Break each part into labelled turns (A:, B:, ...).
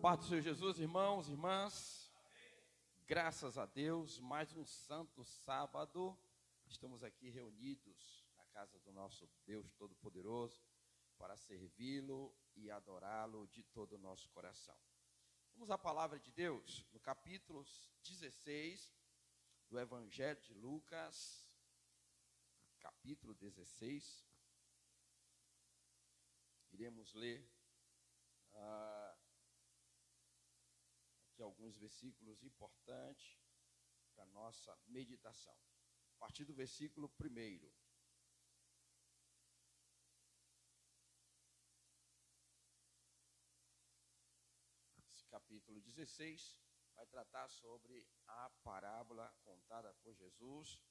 A: Paz do Senhor Jesus, irmãos, irmãs. Graças a Deus, mais um santo sábado. Estamos aqui reunidos na casa do nosso Deus Todo-Poderoso para servi-lo e adorá-lo de todo o nosso coração. Vamos à palavra de Deus, no capítulo 16 do Evangelho de Lucas, capítulo 16. Iremos ler. Ah, aqui alguns versículos importantes para nossa meditação. A partir do versículo 1. Esse capítulo 16 vai tratar sobre a parábola contada por Jesus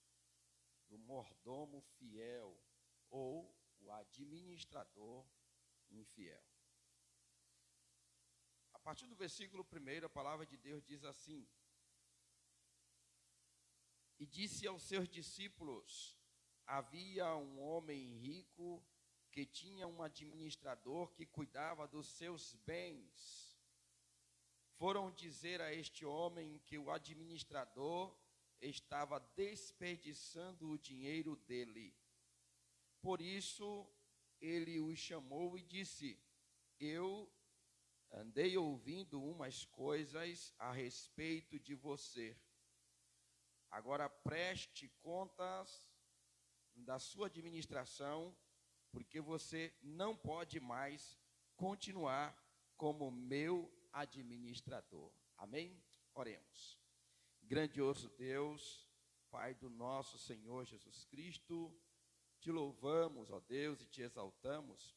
A: do mordomo fiel ou o administrador infiel partir do versículo 1, a palavra de Deus diz assim: E disse aos seus discípulos: Havia um homem rico que tinha um administrador que cuidava dos seus bens. Foram dizer a este homem que o administrador estava desperdiçando o dinheiro dele. Por isso, ele o chamou e disse: Eu andei ouvindo umas coisas a respeito de você. Agora preste contas da sua administração, porque você não pode mais continuar como meu administrador. Amém? Oremos. Grandioso Deus, Pai do nosso Senhor Jesus Cristo, te louvamos, ó Deus, e te exaltamos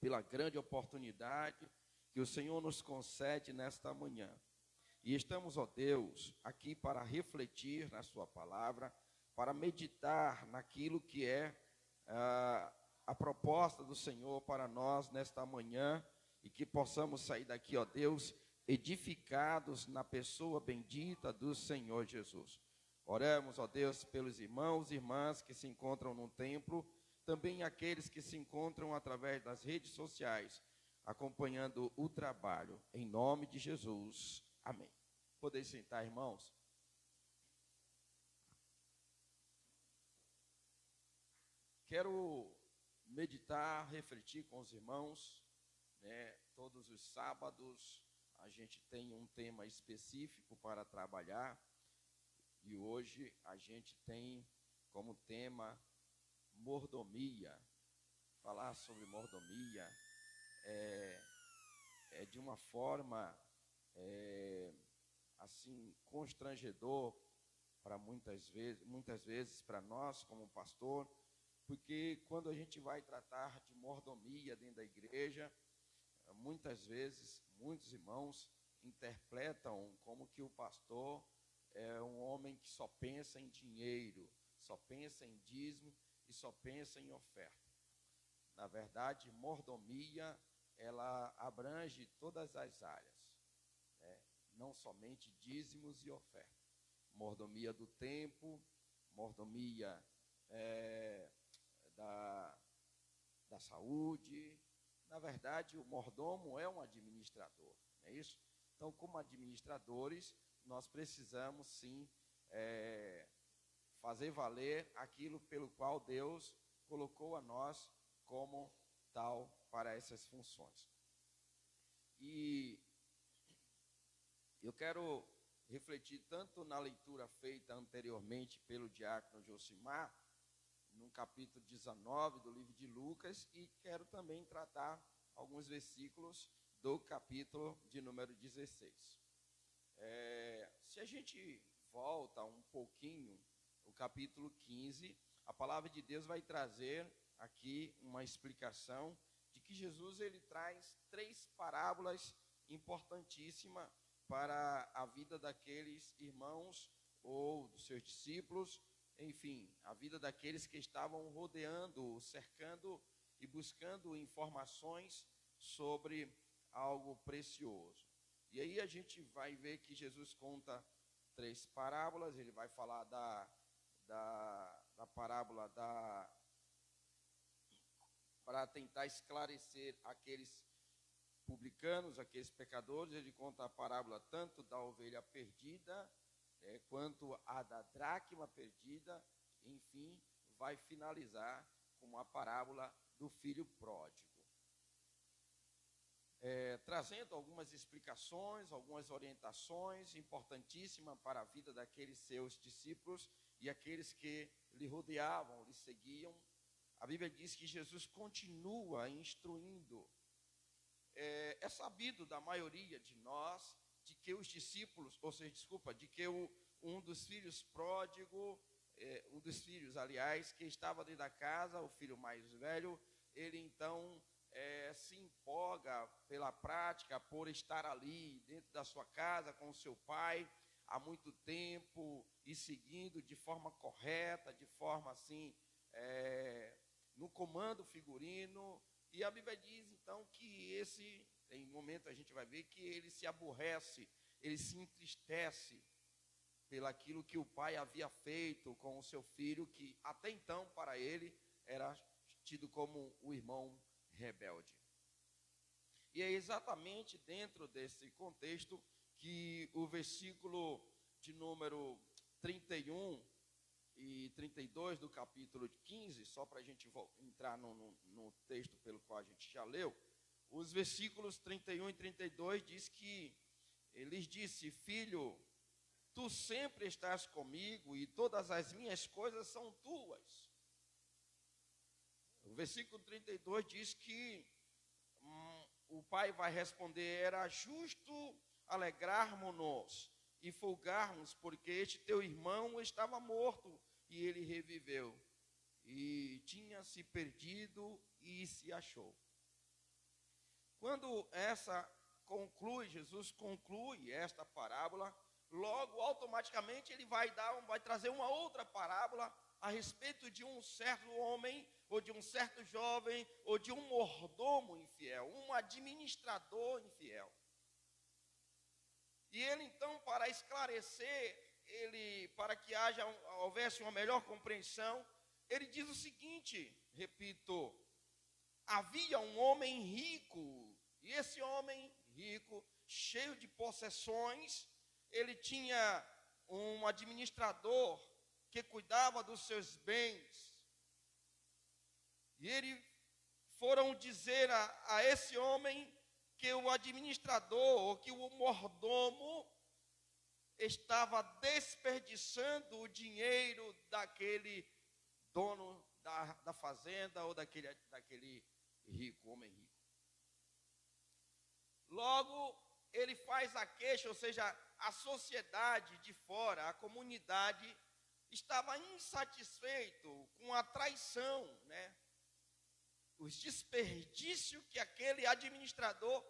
A: pela grande oportunidade que o Senhor nos concede nesta manhã. E estamos, ó Deus, aqui para refletir na Sua palavra, para meditar naquilo que é ah, a proposta do Senhor para nós nesta manhã e que possamos sair daqui, ó Deus, edificados na pessoa bendita do Senhor Jesus. Oremos, ó Deus, pelos irmãos e irmãs que se encontram no templo, também aqueles que se encontram através das redes sociais acompanhando o trabalho. Em nome de Jesus. Amém. Podem sentar, irmãos. Quero meditar, refletir com os irmãos, né? Todos os sábados a gente tem um tema específico para trabalhar e hoje a gente tem como tema mordomia. Falar sobre mordomia, é, é de uma forma é, assim constrangedor para muitas vezes, muitas vezes para nós como pastor, porque quando a gente vai tratar de mordomia dentro da igreja, muitas vezes muitos irmãos interpretam como que o pastor é um homem que só pensa em dinheiro, só pensa em dízimo e só pensa em oferta. Na verdade, mordomia ela abrange todas as áreas, né? não somente dízimos e oferta. Mordomia do tempo, mordomia é, da, da saúde. Na verdade, o mordomo é um administrador, não é isso? Então, como administradores, nós precisamos sim é, fazer valer aquilo pelo qual Deus colocou a nós como tal para essas funções. E eu quero refletir tanto na leitura feita anteriormente pelo diácono Josimar, no capítulo 19 do livro de Lucas, e quero também tratar alguns versículos do capítulo de número 16. É, se a gente volta um pouquinho, o capítulo 15, a palavra de Deus vai trazer aqui uma explicação que Jesus ele traz três parábolas importantíssimas para a vida daqueles irmãos ou dos seus discípulos, enfim, a vida daqueles que estavam rodeando, cercando e buscando informações sobre algo precioso. E aí a gente vai ver que Jesus conta três parábolas, ele vai falar da, da, da parábola da para tentar esclarecer aqueles publicanos, aqueles pecadores, ele conta a parábola tanto da ovelha perdida, é, quanto a da dracma perdida, enfim, vai finalizar com a parábola do filho pródigo. É, trazendo algumas explicações, algumas orientações importantíssimas para a vida daqueles seus discípulos e aqueles que lhe rodeavam, lhe seguiam. A Bíblia diz que Jesus continua instruindo. É, é sabido da maioria de nós de que os discípulos, ou seja, desculpa, de que o, um dos filhos pródigo, é, um dos filhos, aliás, que estava dentro da casa, o filho mais velho, ele então é, se empolga pela prática, por estar ali dentro da sua casa com o seu pai há muito tempo e seguindo de forma correta, de forma assim, é, no comando figurino. E a Bíblia diz então que esse, em momento a gente vai ver que ele se aborrece, ele se entristece pelaquilo que o pai havia feito com o seu filho, que até então para ele era tido como o irmão rebelde. E é exatamente dentro desse contexto que o versículo de número 31 e 32 do capítulo 15, só para a gente entrar no, no, no, texto pelo qual a gente já leu, os versículos 31 e 32 diz que ele disse: Filho, tu sempre estás comigo e todas as minhas coisas são tuas. O versículo 32 diz que hum, o pai vai responder: Era justo alegrarmos-nos e folgarmos, porque este teu irmão estava morto e ele reviveu, e tinha se perdido e se achou. Quando essa conclui, Jesus conclui esta parábola, logo automaticamente ele vai dar, vai trazer uma outra parábola a respeito de um certo homem, ou de um certo jovem, ou de um mordomo infiel, um administrador infiel. E ele então, para esclarecer, ele, para que haja, houvesse uma melhor compreensão, ele diz o seguinte, repito, havia um homem rico, e esse homem rico, cheio de possessões, ele tinha um administrador que cuidava dos seus bens. E ele foram dizer a, a esse homem que o administrador, ou que o mordomo, estava desperdiçando o dinheiro daquele dono da, da fazenda ou daquele, daquele rico, homem rico. Logo, ele faz a queixa, ou seja, a sociedade de fora, a comunidade, estava insatisfeito com a traição, né? Os desperdícios que aquele administrador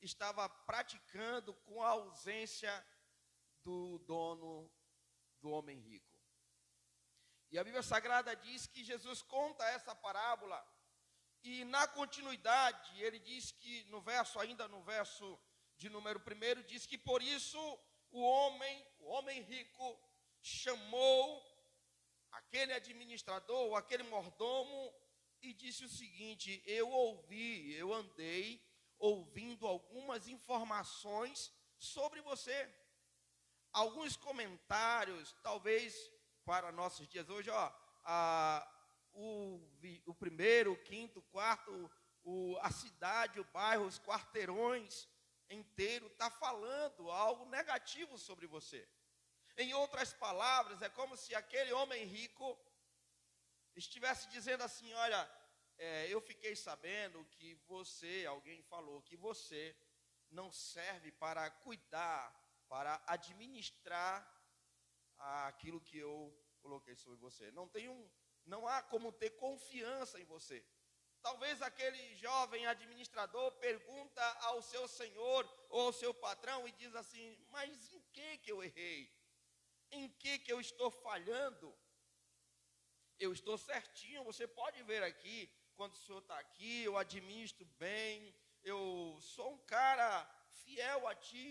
A: estava praticando com a ausência do dono do homem rico. E a Bíblia Sagrada diz que Jesus conta essa parábola e na continuidade ele diz que no verso ainda no verso de número primeiro diz que por isso o homem, o homem rico chamou aquele administrador, aquele mordomo, e disse o seguinte: Eu ouvi, eu andei ouvindo algumas informações sobre você. Alguns comentários, talvez para nossos dias hoje, ó, a, o, o primeiro, o quinto, o quarto, o, a cidade, o bairro, os quarteirões inteiro está falando algo negativo sobre você. Em outras palavras, é como se aquele homem rico estivesse dizendo assim: Olha, é, eu fiquei sabendo que você, alguém falou que você não serve para cuidar, para administrar aquilo que eu coloquei sobre você. Não tem um, não há como ter confiança em você. Talvez aquele jovem administrador pergunta ao seu senhor ou ao seu patrão e diz assim: Mas em que que eu errei? em que, que eu estou falhando. Eu estou certinho, você pode ver aqui, quando o senhor está aqui, eu administro bem, eu sou um cara fiel a ti.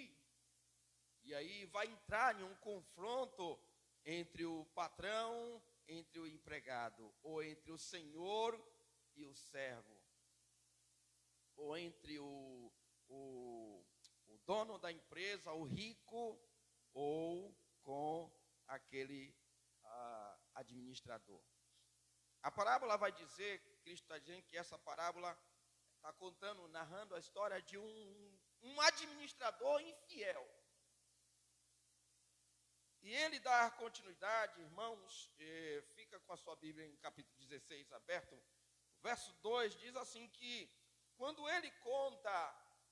A: E aí vai entrar em um confronto entre o patrão, entre o empregado, ou entre o senhor e o servo, ou entre o, dono da empresa, o rico, ou com aquele ah, administrador. A parábola vai dizer, Cristo está dizendo que essa parábola está contando, narrando a história de um, um administrador infiel. E ele dá continuidade, irmãos, fica com a sua Bíblia em capítulo 16 aberto. Verso 2 diz assim que quando ele conta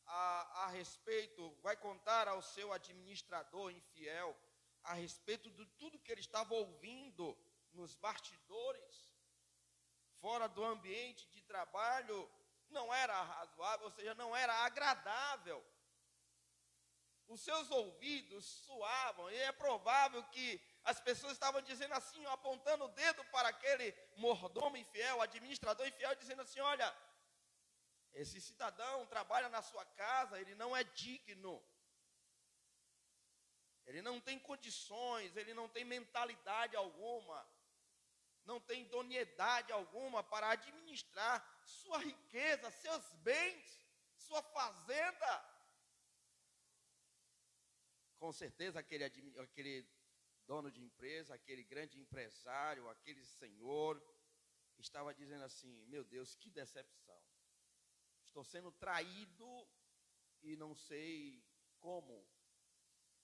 A: a, a respeito, vai contar ao seu administrador infiel a respeito de tudo que ele estava ouvindo nos bastidores, fora do ambiente de trabalho, não era razoável, ou seja, não era agradável os seus ouvidos suavam, e é provável que as pessoas estavam dizendo assim, apontando o dedo para aquele mordomo infiel, administrador infiel, dizendo assim: olha, esse cidadão trabalha na sua casa, ele não é digno, ele não tem condições, ele não tem mentalidade alguma, não tem idoneidade alguma para administrar sua riqueza, seus bens, sua fazenda com certeza aquele, aquele dono de empresa, aquele grande empresário, aquele senhor, estava dizendo assim: Meu Deus, que decepção. Estou sendo traído e não sei como.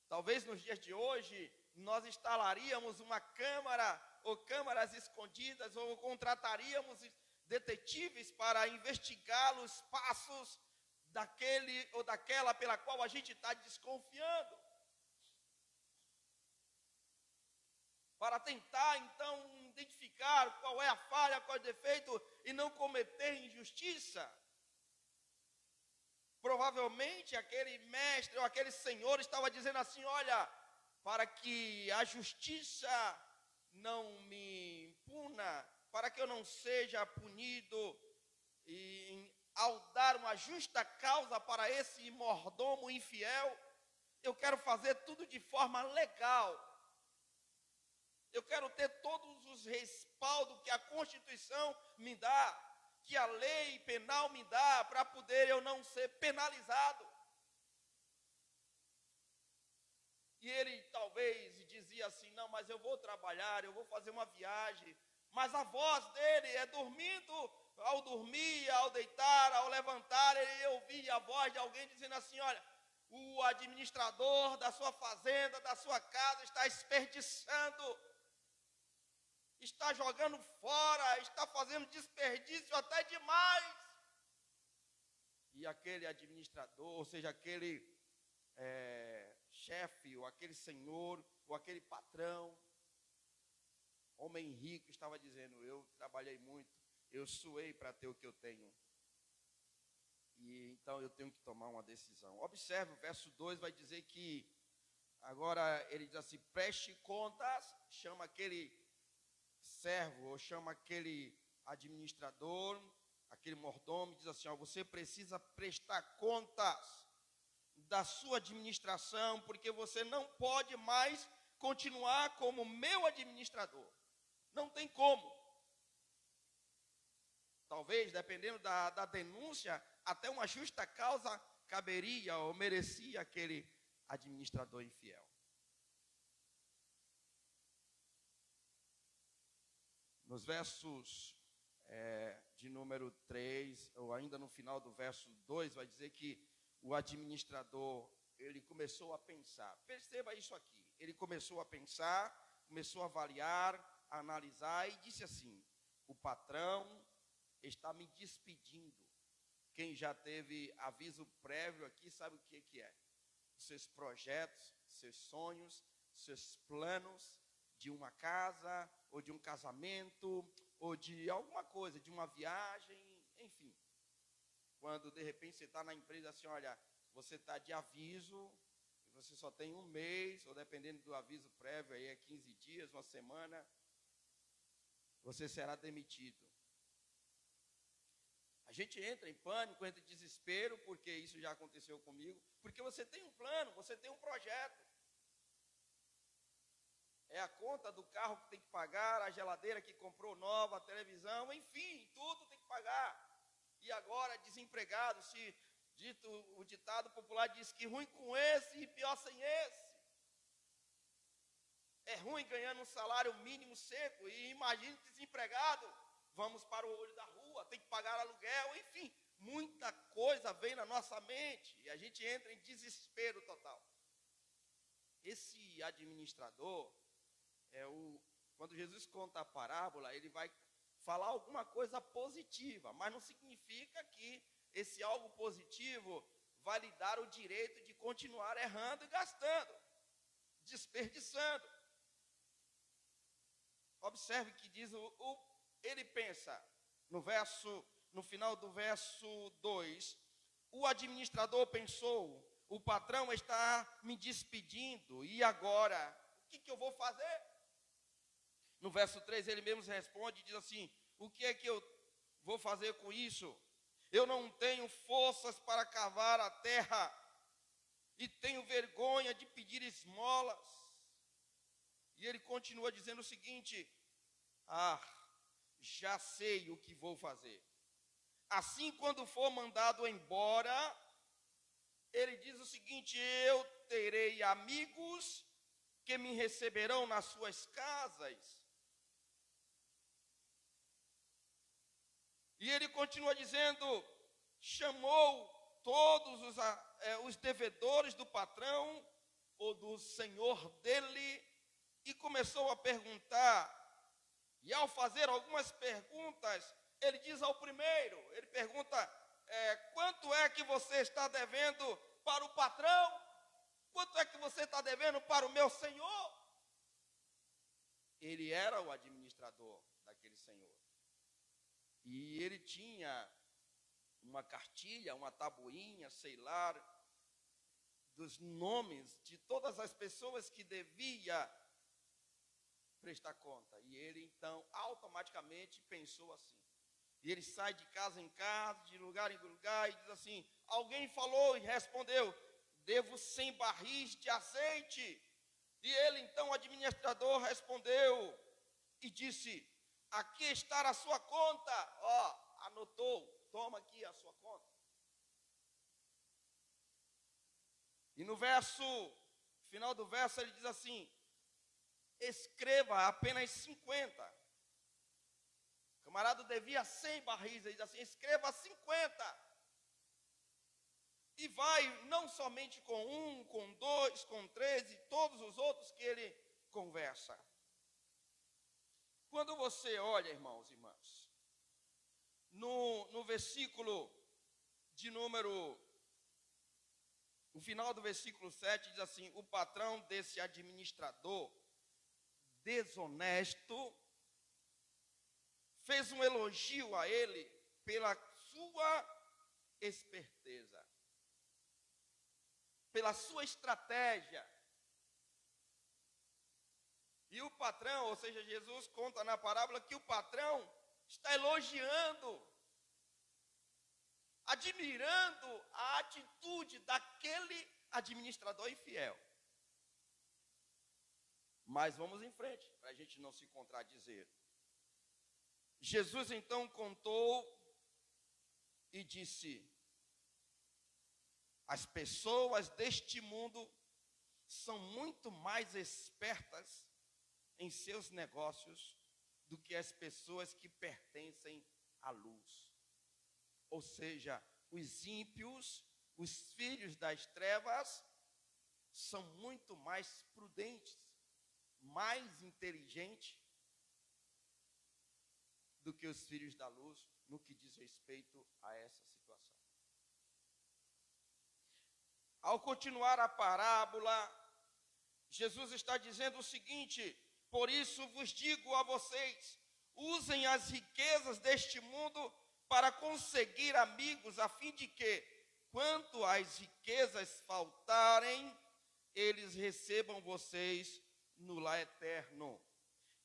A: Talvez nos dias de hoje nós instalaríamos uma câmara ou câmaras escondidas ou contrataríamos detetives para investigar os passos daquele ou daquela pela qual a gente está desconfiando. Para tentar então identificar qual é a falha, qual é o defeito e não cometer injustiça. Provavelmente aquele mestre ou aquele senhor estava dizendo assim: Olha, para que a justiça não me puna, para que eu não seja punido, e ao dar uma justa causa para esse mordomo infiel, eu quero fazer tudo de forma legal eu quero ter todos os respaldos que a Constituição me dá, que a lei penal me dá, para poder eu não ser penalizado. E ele talvez dizia assim: Não, mas eu vou trabalhar, eu vou fazer uma viagem. Mas a voz dele é dormindo, ao dormir, ao deitar, ao levantar, ele ouvia a voz de alguém dizendo assim: Olha, o administrador da sua fazenda, da sua casa, está desperdiçando está jogando fora, está fazendo desperdício até demais. E aquele administrador, ou seja, aquele é, chefe, ou aquele senhor, ou aquele patrão, homem rico, estava dizendo: Eu trabalhei muito, eu suei para ter o que eu tenho. E então eu tenho que tomar uma decisão. Observe, o verso 2 vai dizer que agora ele diz assim: preste contas, chama aquele servo, ou chama aquele administrador, aquele mordomo, e diz assim: ó, você precisa prestar contas da sua administração, porque você não pode mais continuar como meu administrador. Não tem como. Talvez, dependendo da, da denúncia, até uma justa causa caberia ou merecia aquele administrador infiel. Nos versos é, de número 3, ou ainda no final do verso 2, vai dizer que o administrador, ele começou a pensar. Perceba isso aqui. Ele começou a pensar, começou a avaliar, a analisar e disse assim: o patrão está me despedindo. Quem já teve aviso prévio aqui sabe o que, que é. Seus projetos, seus sonhos, seus planos de uma casa, ou de um casamento, ou de alguma coisa, de uma viagem, enfim. Quando de repente você está na empresa assim, olha, você está de aviso, e você só tem um mês, ou dependendo do aviso prévio, aí é 15 dias, uma semana, você será demitido. A gente entra em pânico, entra em desespero, porque isso já aconteceu comigo, porque você tem um plano, você tem um projeto é a conta do carro que tem que pagar, a geladeira que comprou nova, a televisão, enfim, tudo tem que pagar. E agora, desempregado, se Dito, o ditado popular diz que ruim com esse e pior sem esse. É ruim ganhando um salário mínimo seco e imagine desempregado. Vamos para o olho da rua, tem que pagar aluguel, enfim, muita coisa vem na nossa mente e a gente entra em desespero total. Esse administrador é o quando Jesus conta a parábola, ele vai falar alguma coisa positiva, mas não significa que esse algo positivo vai lhe dar o direito de continuar errando e gastando, desperdiçando. Observe que diz o, o ele pensa no verso no final do verso 2, o administrador pensou: o patrão está me despedindo, e agora? O que, que eu vou fazer? No verso 3, ele mesmo responde e diz assim: O que é que eu vou fazer com isso? Eu não tenho forças para cavar a terra, e tenho vergonha de pedir esmolas. E ele continua dizendo o seguinte: Ah, já sei o que vou fazer. Assim, quando for mandado embora, ele diz o seguinte: Eu terei amigos que me receberão nas suas casas. E ele continua dizendo: chamou todos os, é, os devedores do patrão ou do senhor dele e começou a perguntar. E ao fazer algumas perguntas, ele diz ao primeiro: ele pergunta, é, quanto é que você está devendo para o patrão? Quanto é que você está devendo para o meu senhor? Ele era o administrador. E ele tinha uma cartilha, uma tabuinha, sei lá, dos nomes de todas as pessoas que devia prestar conta. E ele então automaticamente pensou assim. E ele sai de casa em casa, de lugar em lugar, e diz assim: Alguém falou e respondeu: Devo 100 barris de azeite. E ele, então, o administrador, respondeu e disse: Aqui está a sua conta. Ó, anotou, toma aqui a sua conta. E no verso, final do verso, ele diz assim: Escreva apenas 50 camarada devia 100 barris, ele diz assim: escreva 50. E vai não somente com um, com dois, com três e todos os outros que ele conversa. Quando você olha, irmãos e irmãs, no, no versículo de número. O final do versículo 7 diz assim: O patrão desse administrador desonesto fez um elogio a ele pela sua esperteza, pela sua estratégia. E o patrão, ou seja, Jesus conta na parábola que o patrão está elogiando, admirando a atitude daquele administrador infiel. Mas vamos em frente, para a gente não se contradizer. Jesus então contou e disse: As pessoas deste mundo são muito mais espertas em seus negócios do que as pessoas que pertencem à luz. Ou seja, os ímpios, os filhos das trevas, são muito mais prudentes, mais inteligentes do que os filhos da luz no que diz respeito a essa situação. Ao continuar a parábola, Jesus está dizendo o seguinte: Por isso vos digo a vocês, usem as riquezas deste mundo para conseguir amigos, a fim de que, quanto às riquezas faltarem, eles recebam vocês no lar eterno.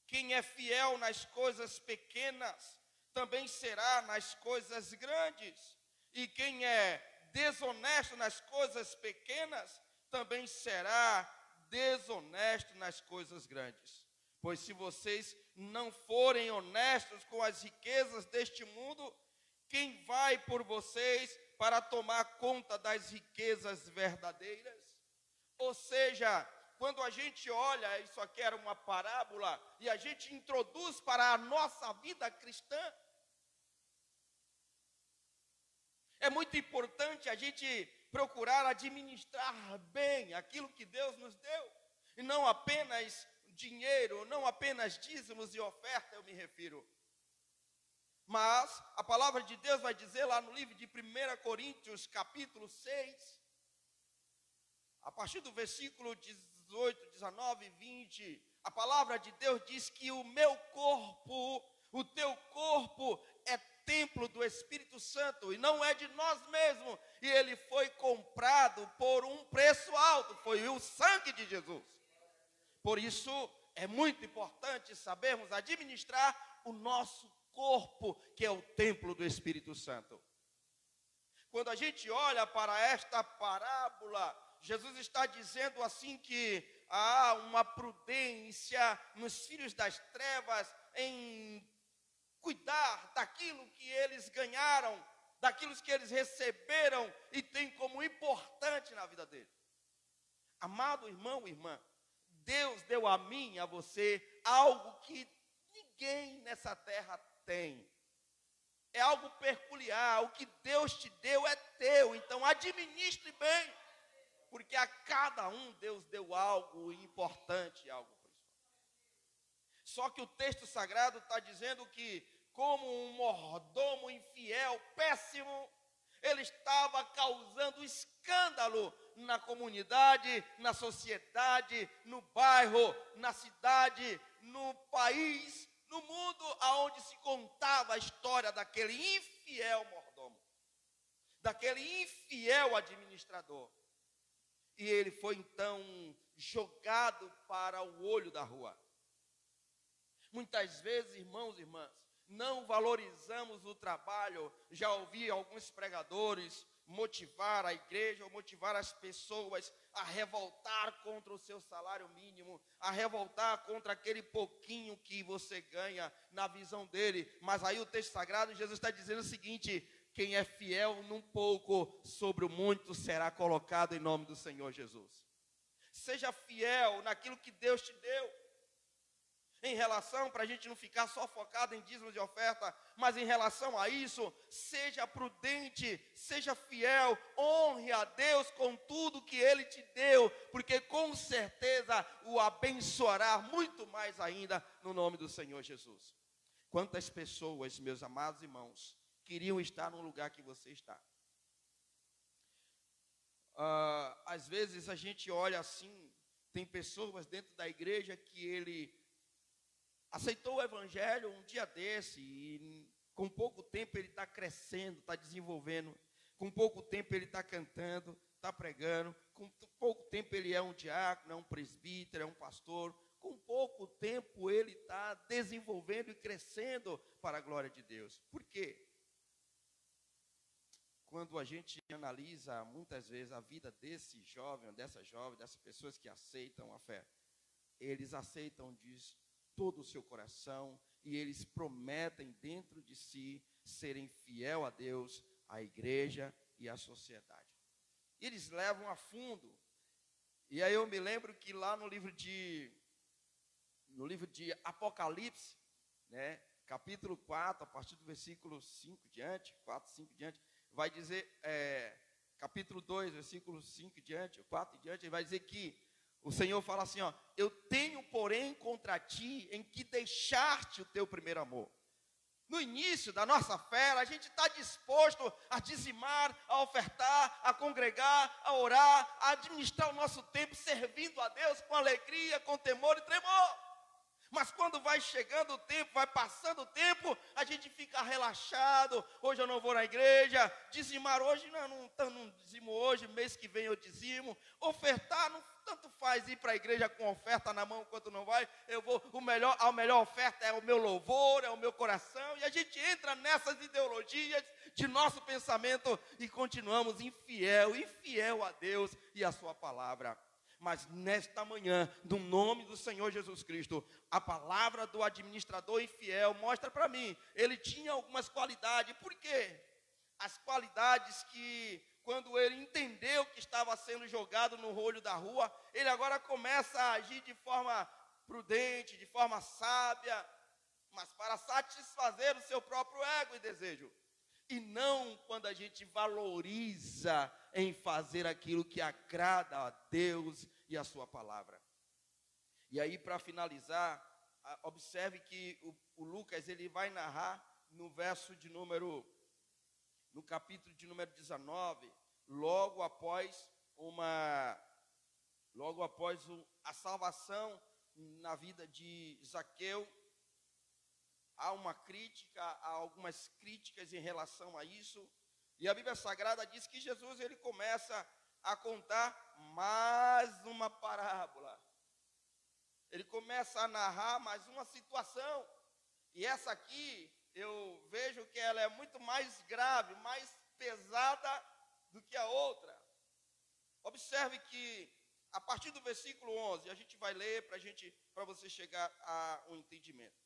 A: Quem é fiel nas coisas pequenas, também será nas coisas grandes. E quem é desonesto nas coisas pequenas, também será desonesto nas coisas grandes. Pois se vocês não forem honestos com as riquezas deste mundo, quem vai por vocês para tomar conta das riquezas verdadeiras? Ou seja, quando a gente olha, isso aqui era uma parábola, e a gente introduz para a nossa vida cristã, é muito importante a gente procurar administrar bem aquilo que Deus nos deu, e não apenas dinheiro, não apenas dízimos e oferta, eu me refiro. Mas a palavra de Deus vai dizer lá no livro de 1 Coríntios, capítulo 6, a partir do versículo 18, 19 e 20, a palavra de Deus diz que o meu corpo, o teu corpo é templo do Espírito Santo e não é de nós mesmos, e ele foi comprado por um preço alto, foi o sangue de Jesus. Por isso é muito importante sabermos administrar o nosso corpo, que é o templo do Espírito Santo. Quando a gente olha para esta parábola, Jesus está dizendo assim que há uma prudência nos filhos das trevas em cuidar daquilo que eles ganharam, daquilo que eles receberam e tem como importante na vida deles. Amado irmão, irmã, Deus deu a mim, a você, algo que ninguém nessa terra tem. É algo peculiar. O que Deus te deu é teu. Então administre bem. Porque a cada um Deus deu algo importante, algo. Só que o texto sagrado está dizendo que, como um mordomo infiel, péssimo, ele estava causando escândalo na comunidade, na sociedade, no bairro, na cidade, no país, no mundo aonde se contava a história daquele infiel mordomo, daquele infiel administrador. E ele foi então jogado para o olho da rua. Muitas vezes, irmãos e irmãs, não valorizamos o trabalho. Já ouvi alguns pregadores motivar a igreja ou motivar as pessoas a revoltar contra o seu salário mínimo, a revoltar contra aquele pouquinho que você ganha na visão dele. Mas aí o texto sagrado, Jesus está dizendo o seguinte: quem é fiel num pouco, sobre o muito será colocado em nome do Senhor Jesus. Seja fiel naquilo que Deus te deu em relação, para a gente não ficar só focado em dízimos de oferta, mas em relação a isso, seja prudente, seja fiel, honre a Deus com tudo que Ele te deu, porque com certeza o abençoará muito mais ainda no nome do Senhor Jesus. Quantas pessoas, meus amados irmãos, queriam estar no lugar que você está? Uh, às vezes a gente olha assim, tem pessoas dentro da igreja que ele aceitou o evangelho um dia desse e com pouco tempo ele está crescendo, está desenvolvendo, com pouco tempo ele está cantando, está pregando, com pouco tempo ele é um diácono, é um presbítero, é um pastor, com pouco tempo ele está desenvolvendo e crescendo para a glória de Deus. Por quê? Quando a gente analisa muitas vezes a vida desse jovem, dessa jovem, dessas pessoas que aceitam a fé, eles aceitam diz, todo o seu coração e eles prometem dentro de si serem fiel a Deus, à igreja e à sociedade. Eles levam a fundo. E aí eu me lembro que lá no livro de no livro de Apocalipse, né, capítulo 4, a partir do versículo 5 diante, 4, 5 diante, vai dizer, é, capítulo 2, versículo 5 diante, 4 diante, vai dizer que o Senhor fala assim: ó, eu tenho, porém, contra ti em que deixaste o teu primeiro amor. No início da nossa fé, a gente está disposto a dizimar, a ofertar, a congregar, a orar, a administrar o nosso tempo servindo a Deus com alegria, com temor e tremor. Mas quando vai chegando o tempo, vai passando o tempo, a gente fica relaxado. Hoje eu não vou na igreja. Dizimar hoje, não, não, não dizimo hoje, mês que vem eu dizimo. Ofertar, não tanto faz ir para a igreja com oferta na mão quanto não vai. Eu vou, o melhor, a melhor oferta é o meu louvor, é o meu coração. E a gente entra nessas ideologias de nosso pensamento e continuamos infiel, infiel a Deus e a sua palavra. Mas nesta manhã, no nome do Senhor Jesus Cristo, a palavra do administrador infiel mostra para mim, ele tinha algumas qualidades. Por quê? as qualidades que, quando ele entendeu que estava sendo jogado no olho da rua, ele agora começa a agir de forma prudente, de forma sábia, mas para satisfazer o seu próprio ego e desejo. E não quando a gente valoriza em fazer aquilo que agrada a Deus e a Sua palavra. E aí, para finalizar, observe que o, o, Lucas ele vai narrar no verso de número, no capítulo de número 19, logo após uma, logo após a salvação na vida de Zaqueu, há uma crítica, há algumas críticas em relação a isso. E a Bíblia Sagrada diz que Jesus ele começa a contar mais uma parábola. Ele começa a narrar mais uma situação. E essa aqui, eu vejo que ela é muito mais grave, mais pesada do que a outra. Observe que a partir do versículo 11, a gente vai ler para gente, para você chegar a um entendimento.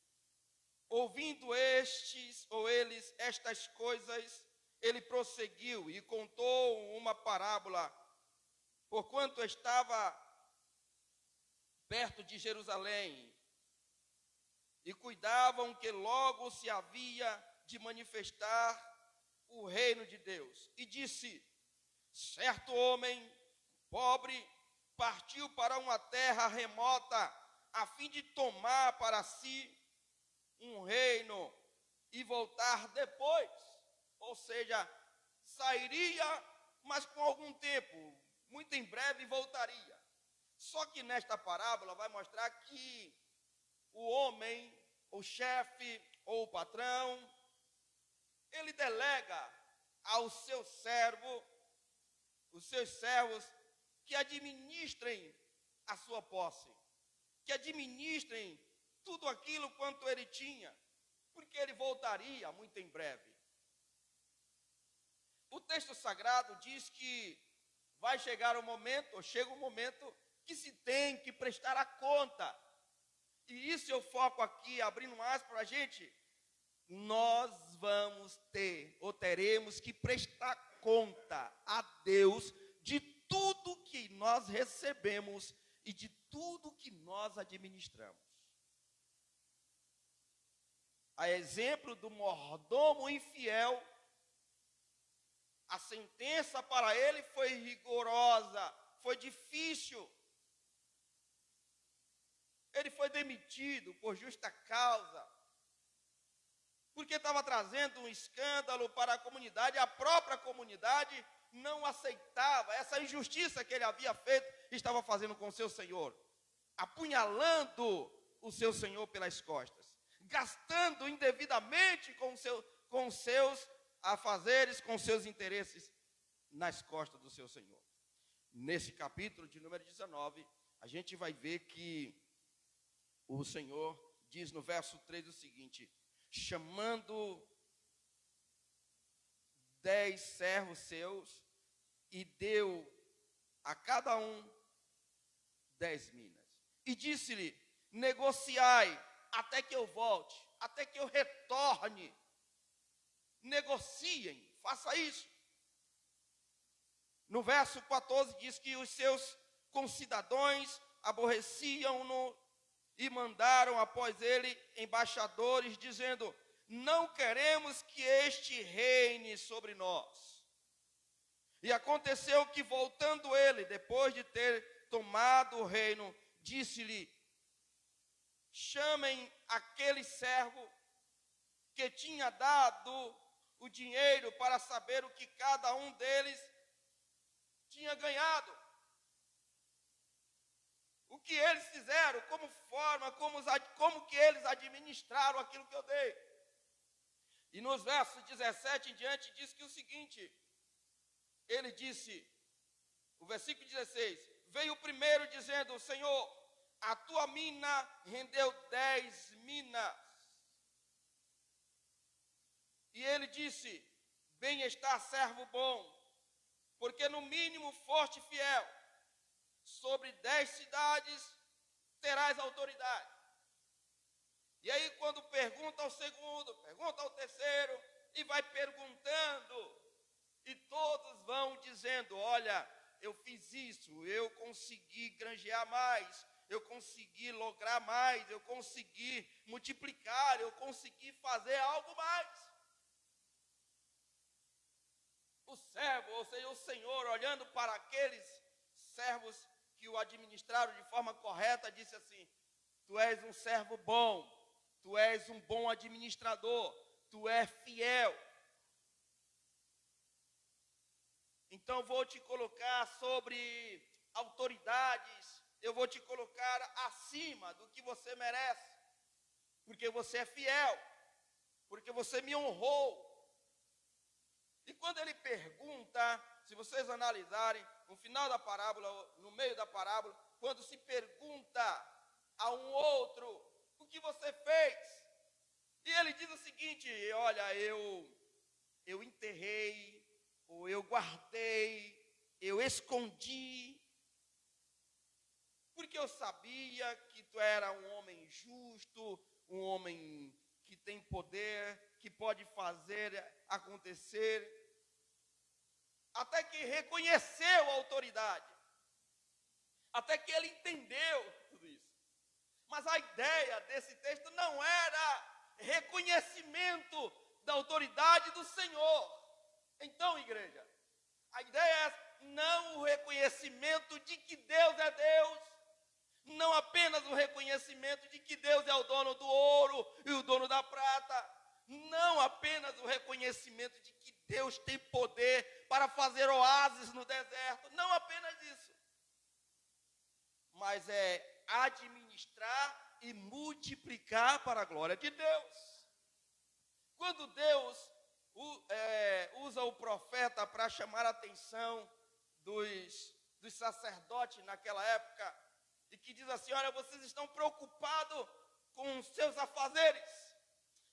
A: Ouvindo estes ou eles estas coisas, ele prosseguiu e contou uma parábola, porquanto estava perto de Jerusalém e cuidavam que logo se havia de manifestar o reino de Deus. E disse: certo homem pobre partiu para uma terra remota a fim de tomar para si um reino e voltar depois. Ou seja, sairia, mas com algum tempo, muito em breve voltaria. Só que nesta parábola vai mostrar que o homem, o chefe ou o patrão, ele delega ao seu servo, os seus servos, que administrem a sua posse, que administrem tudo aquilo quanto ele tinha, porque ele voltaria muito em breve. O texto sagrado diz que vai chegar o momento, ou chega o momento, que se tem que prestar a conta. E isso eu foco aqui, abrindo mais para a gente. Nós vamos ter, ou teremos que prestar conta a Deus de tudo que nós recebemos e de tudo que nós administramos a exemplo do mordomo infiel, a sentença para ele foi rigorosa, foi difícil. Ele foi demitido por justa causa, porque estava trazendo um escândalo para a comunidade, a própria comunidade não aceitava essa injustiça que ele havia feito, estava fazendo com seu senhor, apunhalando o seu senhor pelas costas gastando indevidamente com, seu, com seus afazeres, com seus interesses nas costas do seu Senhor. Nesse capítulo de número 19, a gente vai ver que o Senhor diz no verso 3 o seguinte: chamando dez servos seus e deu a cada um dez minas. E disse-lhe: negociai até que eu volte, até que eu retorne. Negociem, faça isso. No verso 14 diz que os seus concidadãos aborreciam-no e mandaram após ele embaixadores, dizendo: Não queremos que este reine sobre nós. E aconteceu que, voltando ele, depois de ter tomado o reino, disse-lhe: chamem aquele servo que tinha dado o dinheiro para saber o que cada um deles tinha ganhado. O que eles fizeram, como forma, como, como que eles administraram aquilo que eu dei. E nos versos 17 em diante diz que o seguinte, ele disse, o versículo 16, veio o primeiro dizendo, Senhor, a tua mina rendeu dez minas. E ele disse: Bem está, servo bom, porque no mínimo forte e fiel, sobre dez cidades terás autoridade. E aí, quando pergunta ao segundo, pergunta ao terceiro, e vai perguntando, E todos vão dizendo: Olha, eu fiz isso, eu consegui granjear mais, eu consegui lograr mais, eu consegui multiplicar, eu consegui fazer algo mais. O servo, ou seja, o Senhor, olhando para aqueles servos o administraram de forma correta, disse assim: Tu és um servo bom, tu és um bom administrador, tu és fiel. Então vou te colocar sobre autoridades, eu vou te colocar acima do que você merece, porque você é fiel, porque você me honrou. E quando ele pergunta, se vocês analisarem, no final da parábola, no meio da parábola, quando se pergunta a um outro o que você fez, e ele diz o seguinte: Olha, eu, eu enterrei, ou eu guardei, eu escondi, porque eu sabia que tu era um homem justo, um homem que tem poder, que pode fazer acontecer, até que reconheceu a autoridade, até que ele entendeu tudo isso. Mas a ideia desse texto não era reconhecimento da autoridade do Senhor. Então, igreja, a ideia é não o reconhecimento de que Deus é Deus, não apenas o reconhecimento de que Deus é o dono do ouro e o dono da prata, não apenas o reconhecimento de que Deus tem poder para fazer oásis no deserto, não apenas isso, mas é administrar e multiplicar para a glória de Deus. Quando Deus é, usa o profeta para chamar a atenção dos, dos sacerdotes naquela época, e que diz assim: Olha, vocês estão preocupados com seus afazeres,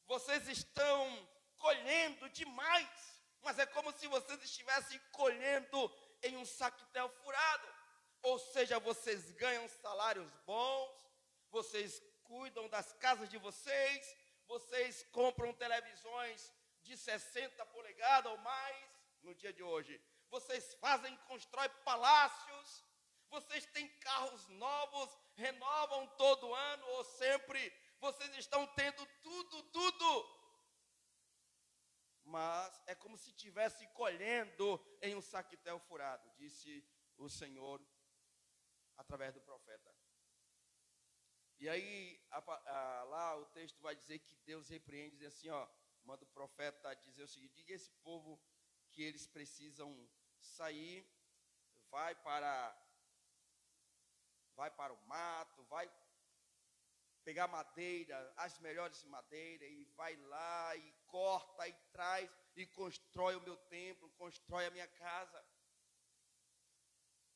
A: vocês estão colhendo demais, mas é como se vocês estivessem colhendo em um saquetel furado, ou seja, vocês ganham salários bons, vocês cuidam das casas de vocês, vocês compram televisões de 60 polegadas ou mais no dia de hoje. Vocês fazem, constroem palácios, vocês têm carros novos, renovam todo ano ou sempre, vocês estão tendo tudo, tudo. Mas é como se estivesse colhendo em um saquetel furado, disse o Senhor através do profeta. E aí, a, a, lá o texto vai dizer que Deus repreende, diz assim, ó, manda o profeta dizer o seguinte: diga esse povo que eles precisam sair, vai para vai para o mato, vai pegar madeira, as melhores madeiras e vai lá e corta e traz e constrói o meu templo, constrói a minha casa.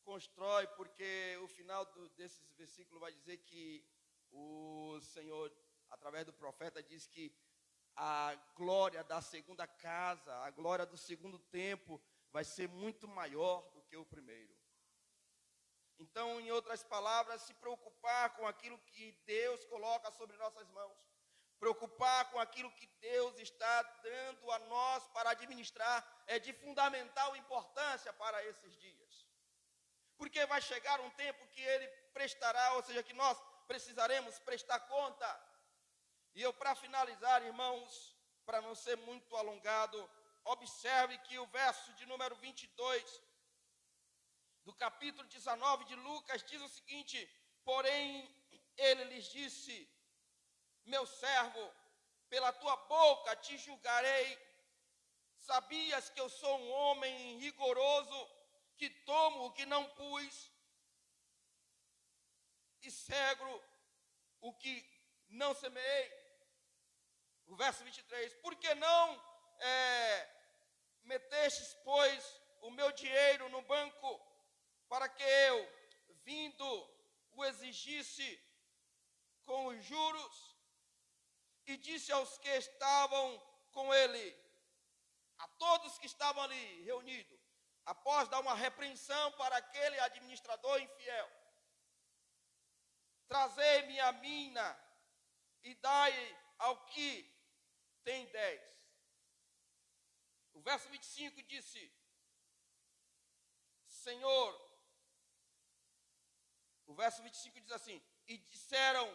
A: Constrói porque o final do, desses versículos vai dizer que o Senhor, através do profeta, diz que a glória da segunda casa, a glória do segundo tempo, vai ser muito maior do que o primeiro. Então, em outras palavras, se preocupar com aquilo que Deus coloca sobre nossas mãos, preocupar com aquilo que Deus está dando a nós para administrar, é de fundamental importância para esses dias. Porque vai chegar um tempo que Ele prestará, ou seja, que nós precisaremos prestar conta e eu, para finalizar, irmãos, para não ser muito alongado, observe que o verso de número 22 do capítulo 19 de Lucas diz o seguinte: Porém, ele lhes disse: Meu servo, pela tua boca te julgarei. Sabias que eu sou um homem rigoroso, que tomo o que não pus e cego o que não semeei. O verso 23, por que não é, metestes, pois, o meu dinheiro no banco, para que eu, vindo, o exigisse com os juros? E disse aos que estavam com ele, a todos que estavam ali reunidos, após dar uma repreensão para aquele administrador infiel, trazei-me a mina e dai ao que tem dez. O verso 25 disse: Senhor, o verso 25 diz assim: E disseram,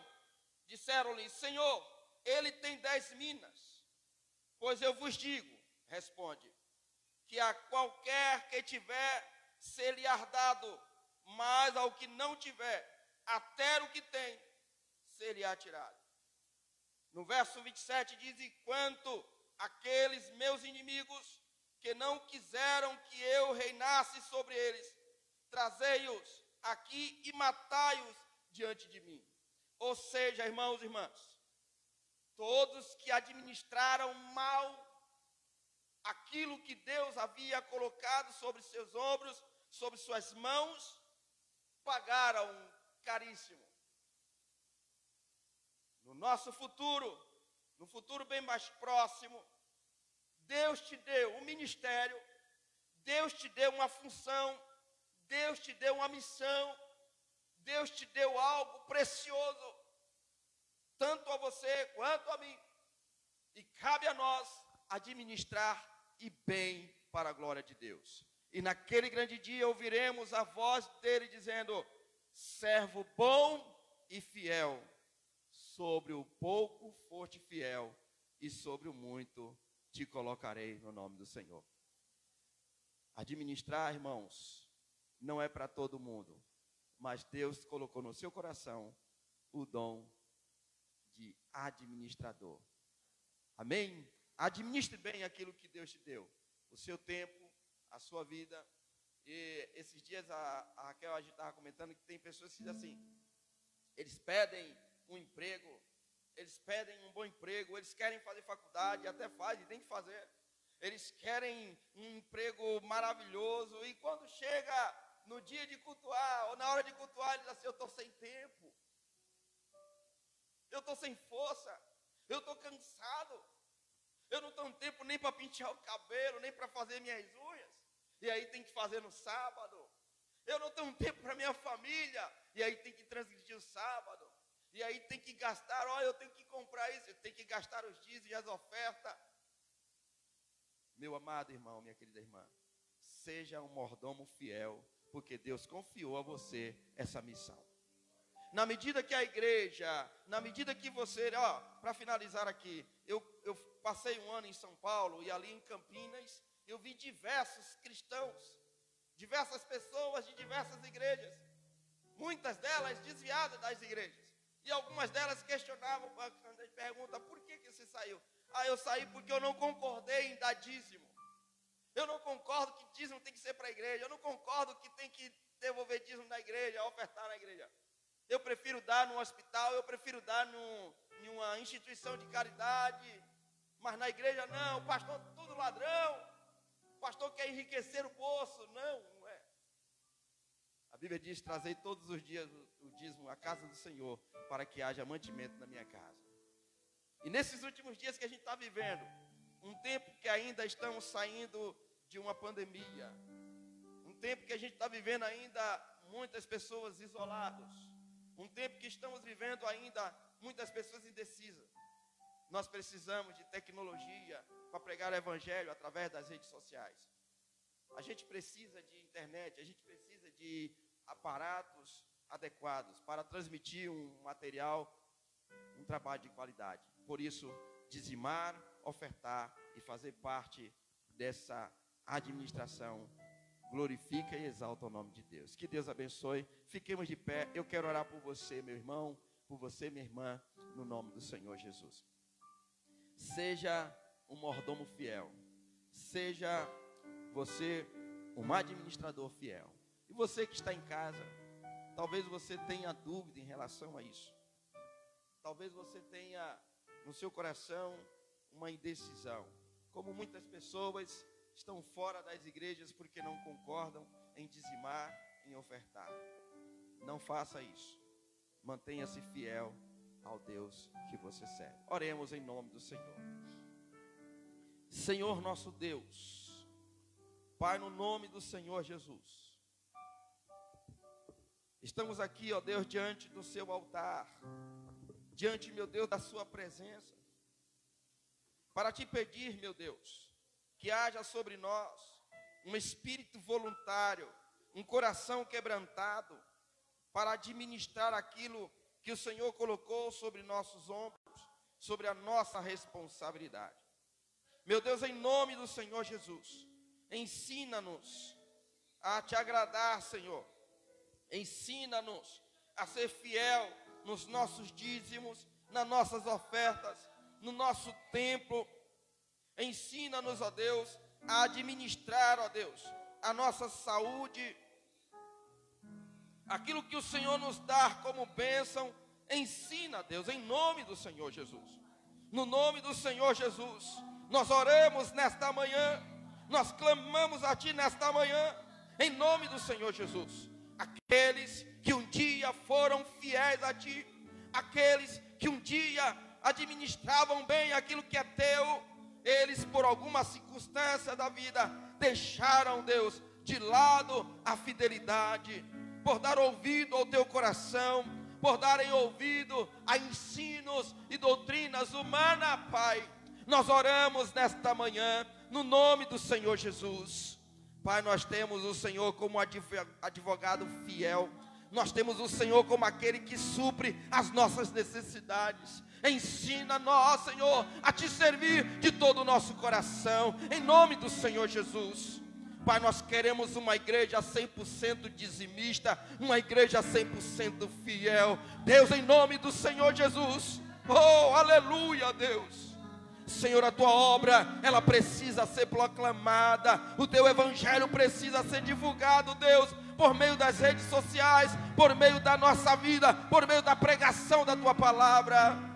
A: disseram-lhe, Senhor, ele tem dez minas. Pois eu vos digo, responde, que a qualquer que tiver, se lhe dado, mas ao que não tiver, até o que tem, seria tirado. No verso 27 diz: E quanto aqueles meus inimigos que não quiseram que eu reinasse sobre eles, trazei-os aqui e matai-os diante de mim. Ou seja, irmãos e irmãs, todos que administraram mal aquilo que Deus havia colocado sobre seus ombros, sobre suas mãos, pagaram caríssimo. No nosso futuro, no futuro bem mais próximo, Deus te deu um ministério, Deus te deu uma função, Deus te deu uma missão, Deus te deu algo precioso, tanto a você quanto a mim. E cabe a nós administrar e bem para a glória de Deus. E naquele grande dia ouviremos a voz dele dizendo: servo bom e fiel, sobre o pouco foste fiel, e sobre o muito te colocarei no nome do Senhor. Administrar, irmãos, não é para todo mundo, mas Deus colocou no seu coração o dom de administrador. Amém? Administre bem aquilo que Deus te deu, o seu tempo, a sua vida. E esses dias a, a Raquel a gente estava comentando que tem pessoas que dizem assim: eles pedem um emprego, eles pedem um bom emprego, eles querem fazer faculdade, até fazem, tem que fazer. Eles querem um emprego maravilhoso, e quando chega no dia de cultuar, ou na hora de cultuar, eles dizem assim: Eu estou sem tempo, eu estou sem força, eu estou cansado, eu não tenho tempo nem para pentear o cabelo, nem para fazer minhas unhas, e aí tem que fazer no sábado. Eu não tenho tempo para minha família, e aí tem que transgredir o sábado. E aí tem que gastar, olha, eu tenho que comprar isso, eu tenho que gastar os dízimos e as ofertas. Meu amado irmão, minha querida irmã, seja um mordomo fiel, porque Deus confiou a você essa missão. Na medida que a igreja, na medida que você, ó, para finalizar aqui, eu, eu passei um ano em São Paulo e ali em Campinas, eu vi diversos cristãos, diversas pessoas de diversas igrejas, muitas delas desviadas das igrejas. E algumas delas questionavam, quando a gente pergunta, por que, que você saiu? Ah, eu saí porque eu não concordei em dar dízimo. Eu não concordo que dízimo tem que ser para a igreja. Eu não concordo que tem que devolver dízimo na igreja, ofertar na igreja. Eu prefiro dar no hospital, eu prefiro dar no, em uma instituição de caridade. Mas na igreja não, o pastor tudo ladrão. O pastor quer enriquecer o bolso. Não, não é. A Bíblia diz: trazei todos os dias o dízimo à casa do Senhor, para que haja mantimento na minha casa. E nesses últimos dias que a gente está vivendo, um tempo que ainda estamos saindo de uma pandemia, um tempo que a gente está vivendo ainda muitas pessoas isoladas, um tempo que estamos vivendo ainda muitas pessoas indecisas. Nós precisamos de tecnologia para pregar o evangelho através das redes sociais. A gente precisa de internet, a gente precisa de aparatos adequados para transmitir um material, um trabalho de qualidade. Por isso, dizimar, ofertar e fazer parte dessa administração glorifica e exalta o nome de Deus. Que Deus abençoe. Fiquemos de pé. Eu quero orar por você, meu irmão, por você, minha irmã, no nome do Senhor Jesus. Seja um mordomo fiel. Seja você um administrador fiel. E você que está em casa, Talvez você tenha dúvida em relação a isso. Talvez você tenha no seu coração uma indecisão. Como muitas pessoas estão fora das igrejas porque não concordam em dizimar, em ofertar. Não faça isso. Mantenha-se fiel ao Deus que você serve. Oremos em nome do Senhor. Senhor nosso Deus, Pai, no nome do Senhor Jesus. Estamos aqui, ó Deus, diante do seu altar, diante, meu Deus, da sua presença, para te pedir, meu Deus, que haja sobre nós um espírito voluntário, um coração quebrantado para administrar aquilo que o Senhor colocou sobre nossos ombros, sobre a nossa responsabilidade. Meu Deus, em nome do Senhor Jesus, ensina-nos a te agradar, Senhor. Ensina-nos a ser fiel nos nossos dízimos, nas nossas ofertas, no nosso templo. Ensina-nos, ó Deus, a administrar, ó Deus, a nossa saúde. Aquilo que o Senhor nos dá como bênção, ensina, Deus, em nome do Senhor Jesus. No nome do Senhor Jesus, nós oramos nesta manhã, nós clamamos a Ti nesta manhã, em nome do Senhor Jesus. Aqueles que um dia foram fiéis a Ti, aqueles que um dia administravam bem aquilo que é Teu, eles, por alguma circunstância da vida, deixaram, Deus, de lado a fidelidade, por dar ouvido ao teu coração, por darem ouvido a ensinos e doutrinas humanas, Pai. Nós oramos nesta manhã, no nome do Senhor Jesus. Pai, nós temos o Senhor como advogado fiel, nós temos o Senhor como aquele que supre as nossas necessidades. Ensina-nós, Senhor, a te servir de todo o nosso coração, em nome do Senhor Jesus. Pai, nós queremos uma igreja 100% dizimista, uma igreja 100% fiel. Deus, em nome do Senhor Jesus. Oh, aleluia, Deus. Senhor, a tua obra, ela precisa ser proclamada. O teu evangelho precisa ser divulgado, Deus, por meio das redes sociais, por meio da nossa vida, por meio da pregação da tua palavra.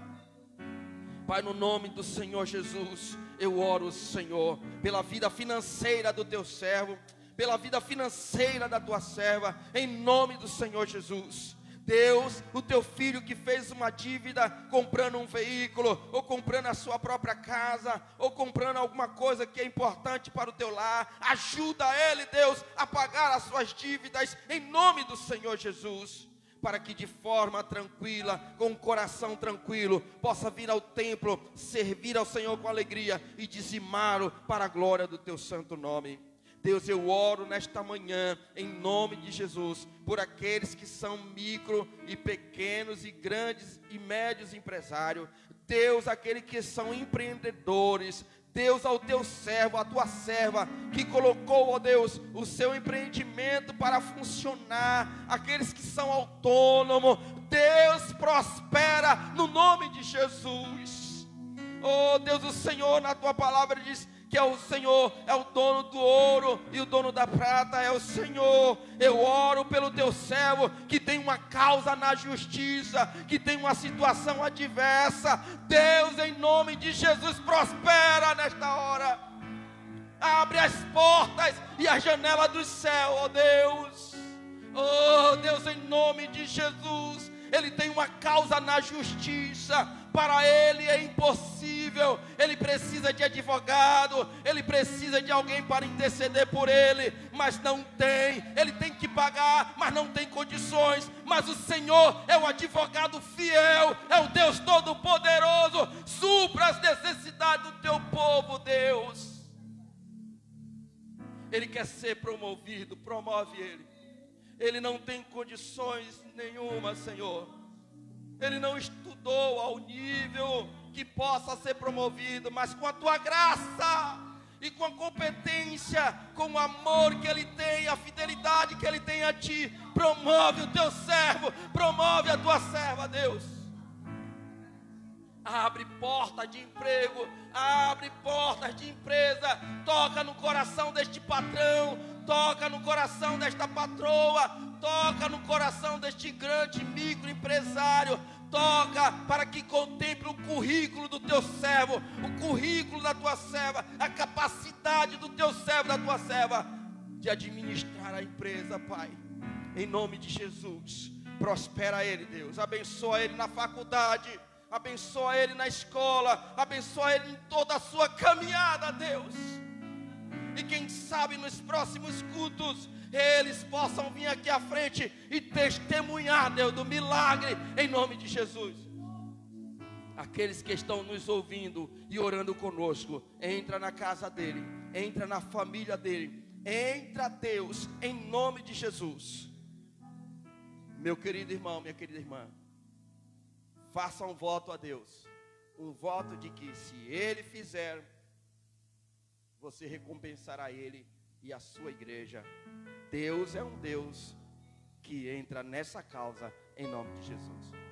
A: Pai, no nome do Senhor Jesus, eu oro, Senhor, pela vida financeira do teu servo, pela vida financeira da tua serva, em nome do Senhor Jesus. Deus, o teu filho que fez uma dívida comprando um veículo, ou comprando a sua própria casa, ou comprando alguma coisa que é importante para o teu lar, ajuda ele, Deus, a pagar as suas dívidas, em nome do Senhor Jesus para que de forma tranquila, com o coração tranquilo, possa vir ao templo, servir ao Senhor com alegria e dizimá-lo para a glória do teu santo nome. Deus, eu oro nesta manhã, em nome de Jesus, por aqueles que são micro e pequenos e grandes e médios empresários. Deus, aqueles que são empreendedores, Deus, ao teu servo, à tua serva, que colocou, ó Deus, o seu empreendimento para funcionar, aqueles que são autônomos, Deus prospera no nome de Jesus. Oh Deus, o Senhor, na tua palavra diz: que é o Senhor, é o dono do ouro e o dono da prata é o Senhor. Eu oro pelo teu servo que tem uma causa na justiça, que tem uma situação adversa. Deus, em nome de Jesus, prospera nesta hora. Abre as portas e a janela do céu, ó oh Deus. Oh Deus, em nome de Jesus, ele tem uma causa na justiça para ele é impossível. Ele precisa de advogado, ele precisa de alguém para interceder por ele, mas não tem. Ele tem que pagar, mas não tem condições. Mas o Senhor é o advogado fiel, é o Deus todo-poderoso. Supra as necessidades do teu povo, Deus. Ele quer ser promovido, promove ele. Ele não tem condições nenhuma, Senhor ele não estudou ao nível que possa ser promovido, mas com a tua graça e com a competência, com o amor que ele tem, a fidelidade que ele tem a ti, promove o teu servo, promove a tua serva, Deus. Abre porta de emprego, abre portas de empresa, toca no coração deste patrão, toca no coração desta patroa, toca no coração deste grande microempresário, toca para que contemple o currículo do teu servo, o currículo da tua serva, a capacidade do teu servo, da tua serva, de administrar a empresa, Pai, em nome de Jesus. Prospera ele, Deus, abençoa ele na faculdade, abençoa ele na escola, abençoa ele em toda a sua caminhada, Deus e quem sabe nos próximos cultos eles possam vir aqui à frente e testemunhar, Deus, do milagre em nome de Jesus. Aqueles que estão nos ouvindo e orando conosco, entra na casa dele, entra na família dele, Entra Deus em nome de Jesus. Meu querido irmão, minha querida irmã, faça um voto a Deus. Um voto de que se Ele fizer, você recompensará Ele e a sua igreja. Deus é um Deus que entra nessa causa em nome de Jesus.